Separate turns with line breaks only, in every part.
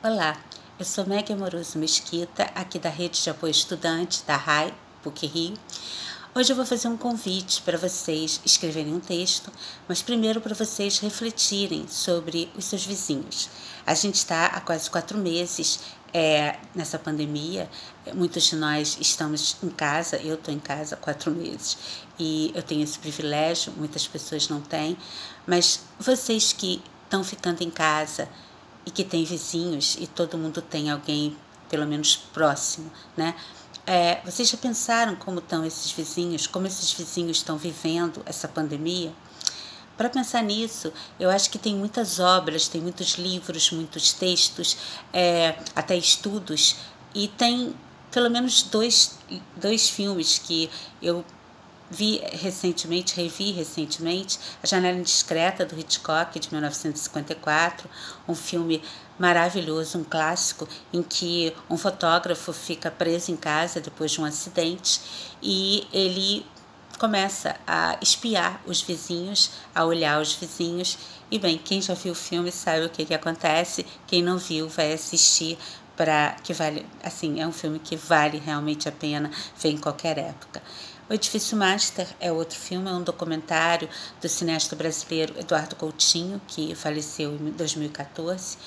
Olá, eu sou Meg Amoroso Mesquita, aqui da Rede de Apoio Estudante da RAI, PUC Rio. Hoje eu vou fazer um convite para vocês escreverem um texto, mas primeiro para vocês refletirem sobre os seus vizinhos. A gente está há quase quatro meses é, nessa pandemia, muitos de nós estamos em casa, eu estou em casa há quatro meses e eu tenho esse privilégio, muitas pessoas não têm, mas vocês que estão ficando em casa e que têm vizinhos e todo mundo tem alguém pelo menos próximo, né? É, vocês já pensaram como estão esses vizinhos, como esses vizinhos estão vivendo essa pandemia? Para pensar nisso, eu acho que tem muitas obras, tem muitos livros, muitos textos, é, até estudos, e tem pelo menos dois, dois filmes que eu vi recentemente, revi recentemente, A Janela Indiscreta, do Hitchcock, de 1954, um filme maravilhoso, um clássico, em que um fotógrafo fica preso em casa depois de um acidente e ele começa a espiar os vizinhos, a olhar os vizinhos. E bem, quem já viu o filme sabe o que, que acontece, quem não viu vai assistir para que vale, assim, é um filme que vale realmente a pena ver em qualquer época. O Edifício Master é outro filme, é um documentário do cineasta brasileiro Eduardo Coutinho, que faleceu em 2014.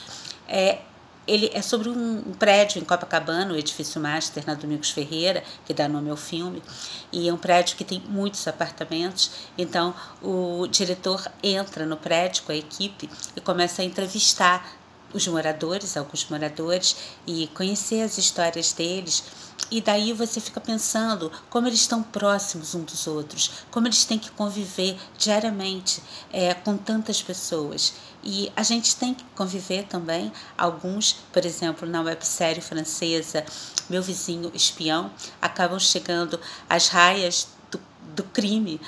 É, ele é sobre um, prédio em Copacabana, o edifício Master, na Domingos Ferreira, que dá nome ao filme, e é um prédio que tem muitos apartamentos. Então, o diretor entra no prédio com a equipe e começa a entrevistar os moradores, alguns moradores, e conhecer as histórias deles e daí você fica pensando como eles estão próximos uns dos outros, como eles têm que conviver diariamente é, com tantas pessoas. E a gente tem que conviver também, alguns, por exemplo, na websérie francesa Meu Vizinho Espião, acabam chegando às raias do, do crime,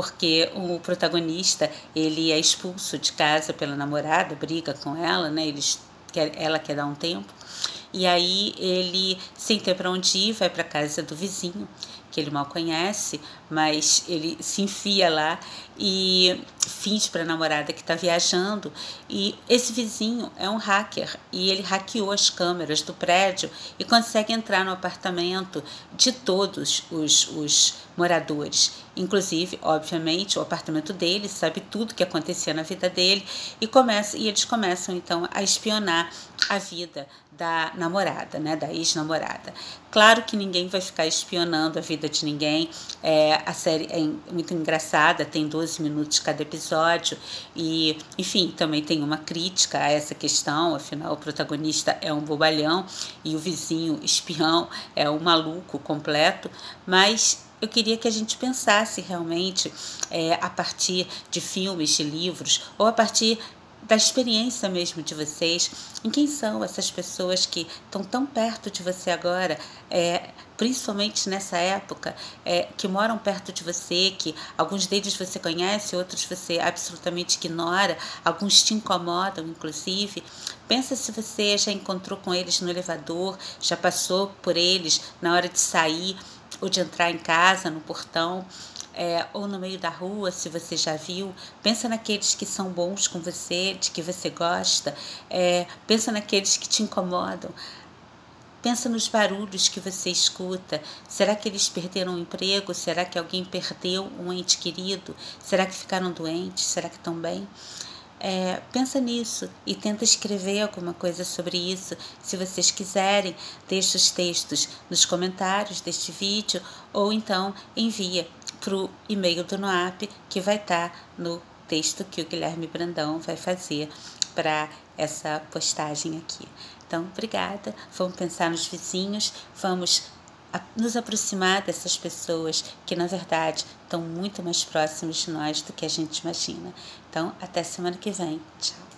porque o protagonista ele é expulso de casa pela namorada, briga com ela, né? Eles, ela quer dar um tempo e aí ele, sem ter para onde ir, vai para casa do vizinho, que ele mal conhece, mas ele se enfia lá e finge para a namorada que está viajando. E esse vizinho é um hacker e ele hackeou as câmeras do prédio e consegue entrar no apartamento de todos os, os moradores. Inclusive, obviamente, o apartamento dele sabe tudo que acontecia na vida dele e começa e eles começam então a espionar a vida da namorada, né, da ex-namorada. Claro que ninguém vai ficar espionando a vida de ninguém. É, a série é muito engraçada, tem 12 minutos cada episódio e, enfim, também tem uma crítica a essa questão. Afinal, o protagonista é um bobalhão e o vizinho espião é um maluco completo, mas eu queria que a gente pensasse realmente é, a partir de filmes, de livros, ou a partir da experiência mesmo de vocês, em quem são essas pessoas que estão tão perto de você agora, é, principalmente nessa época, é, que moram perto de você, que alguns deles você conhece, outros você absolutamente ignora, alguns te incomodam, inclusive. Pensa se você já encontrou com eles no elevador, já passou por eles na hora de sair ou de entrar em casa, no portão é, ou no meio da rua, se você já viu. Pensa naqueles que são bons com você, de que você gosta. É, pensa naqueles que te incomodam. Pensa nos barulhos que você escuta. Será que eles perderam o emprego? Será que alguém perdeu um ente querido? Será que ficaram doentes? Será que estão bem? É, pensa nisso e tenta escrever alguma coisa sobre isso. Se vocês quiserem, deixe os textos nos comentários deste vídeo ou então envia o e-mail do NOAP que vai estar tá no texto que o Guilherme Brandão vai fazer para essa postagem aqui. Então, obrigada. Vamos pensar nos vizinhos, vamos nos aproximar dessas pessoas que, na verdade, estão muito mais próximos de nós do que a gente imagina. Então, até semana que vem. Tchau.